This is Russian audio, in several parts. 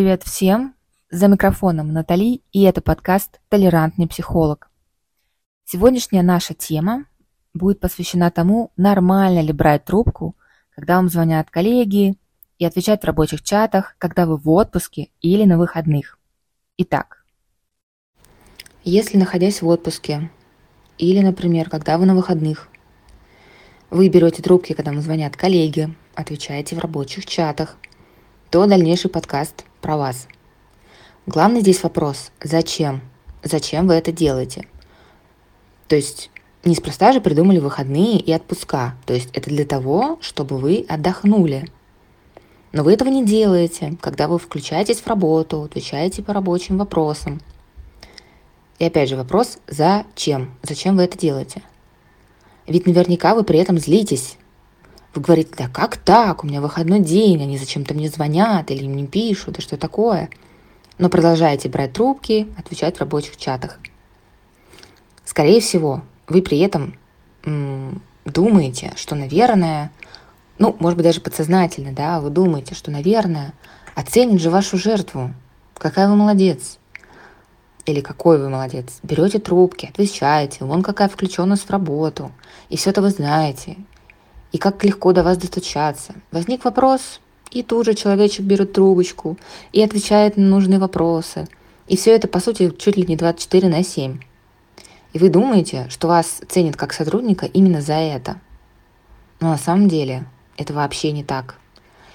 привет всем! За микрофоном Натали, и это подкаст «Толерантный психолог». Сегодняшняя наша тема будет посвящена тому, нормально ли брать трубку, когда вам звонят коллеги, и отвечать в рабочих чатах, когда вы в отпуске или на выходных. Итак, если находясь в отпуске, или, например, когда вы на выходных, вы берете трубки, когда вам звонят коллеги, отвечаете в рабочих чатах – то дальнейший подкаст про вас. Главный здесь вопрос – зачем? Зачем вы это делаете? То есть неспроста же придумали выходные и отпуска. То есть это для того, чтобы вы отдохнули. Но вы этого не делаете, когда вы включаетесь в работу, отвечаете по рабочим вопросам. И опять же вопрос, зачем? Зачем вы это делаете? Ведь наверняка вы при этом злитесь, вы говорите, да как так, у меня выходной день, они зачем-то мне звонят или мне пишут, да что такое. Но продолжаете брать трубки, отвечать в рабочих чатах. Скорее всего, вы при этом м- думаете, что, наверное, ну, может быть, даже подсознательно, да, вы думаете, что, наверное, оценит же вашу жертву. Какая вы молодец. Или какой вы молодец. Берете трубки, отвечаете, вон какая включенность в работу. И все это вы знаете и как легко до вас достучаться. Возник вопрос, и тут же человечек берет трубочку и отвечает на нужные вопросы. И все это, по сути, чуть ли не 24 на 7. И вы думаете, что вас ценят как сотрудника именно за это. Но на самом деле это вообще не так.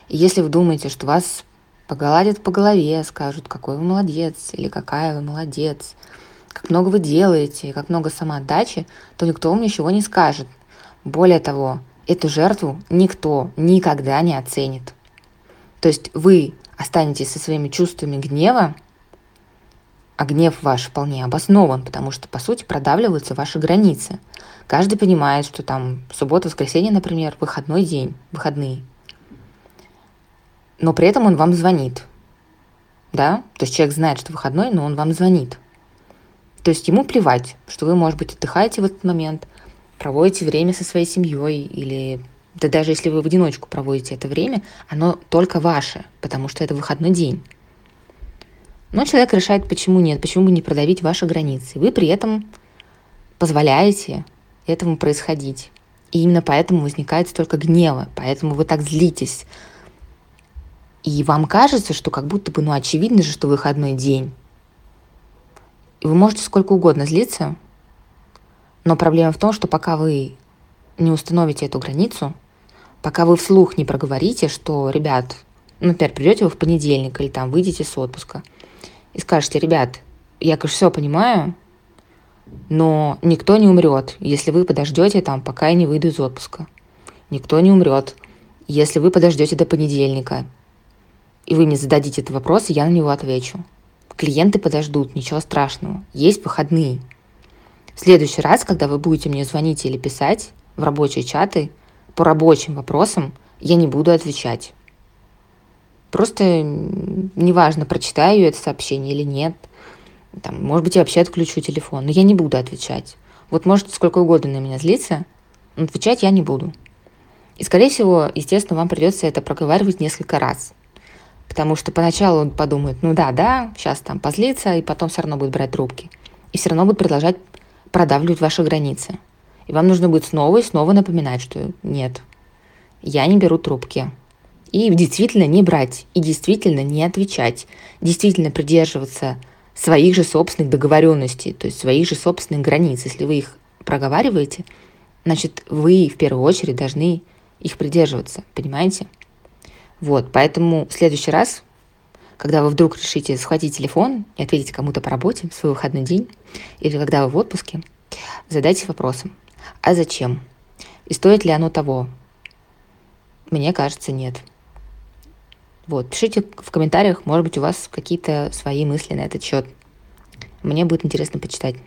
И если вы думаете, что вас погладят по голове, скажут, какой вы молодец или какая вы молодец, как много вы делаете, как много самоотдачи, то никто вам ничего не скажет. Более того, эту жертву никто никогда не оценит. То есть вы останетесь со своими чувствами гнева, а гнев ваш вполне обоснован, потому что, по сути, продавливаются ваши границы. Каждый понимает, что там суббота, воскресенье, например, выходной день, выходные. Но при этом он вам звонит. Да? То есть человек знает, что выходной, но он вам звонит. То есть ему плевать, что вы, может быть, отдыхаете в этот момент, проводите время со своей семьей или да даже если вы в одиночку проводите это время, оно только ваше, потому что это выходной день. Но человек решает, почему нет, почему бы не продавить ваши границы. Вы при этом позволяете этому происходить. И именно поэтому возникает столько гнева, поэтому вы так злитесь. И вам кажется, что как будто бы, ну, очевидно же, что выходной день. И вы можете сколько угодно злиться, но проблема в том, что пока вы не установите эту границу, пока вы вслух не проговорите, что, ребят, например, придете вы в понедельник или там выйдете с отпуска и скажете, ребят, я, конечно, все понимаю, но никто не умрет, если вы подождете там, пока я не выйду из отпуска. Никто не умрет, если вы подождете до понедельника, и вы мне зададите этот вопрос, и я на него отвечу. Клиенты подождут, ничего страшного. Есть выходные. В следующий раз, когда вы будете мне звонить или писать в рабочие чаты по рабочим вопросам, я не буду отвечать. Просто неважно, прочитаю я это сообщение или нет. Там, может быть, я вообще отключу телефон, но я не буду отвечать. Вот можете сколько угодно на меня злиться, но отвечать я не буду. И, скорее всего, естественно, вам придется это проговаривать несколько раз. Потому что поначалу он подумает, ну да, да, сейчас там позлится, и потом все равно будет брать трубки. И все равно будет продолжать продавливать ваши границы. И вам нужно будет снова и снова напоминать, что нет, я не беру трубки. И действительно не брать, и действительно не отвечать, действительно придерживаться своих же собственных договоренностей, то есть своих же собственных границ. Если вы их проговариваете, значит, вы в первую очередь должны их придерживаться, понимаете? Вот, поэтому в следующий раз когда вы вдруг решите схватить телефон и ответить кому-то по работе в свой выходной день, или когда вы в отпуске, задайте вопросом, а зачем? И стоит ли оно того? Мне кажется, нет. Вот, пишите в комментариях, может быть, у вас какие-то свои мысли на этот счет. Мне будет интересно почитать.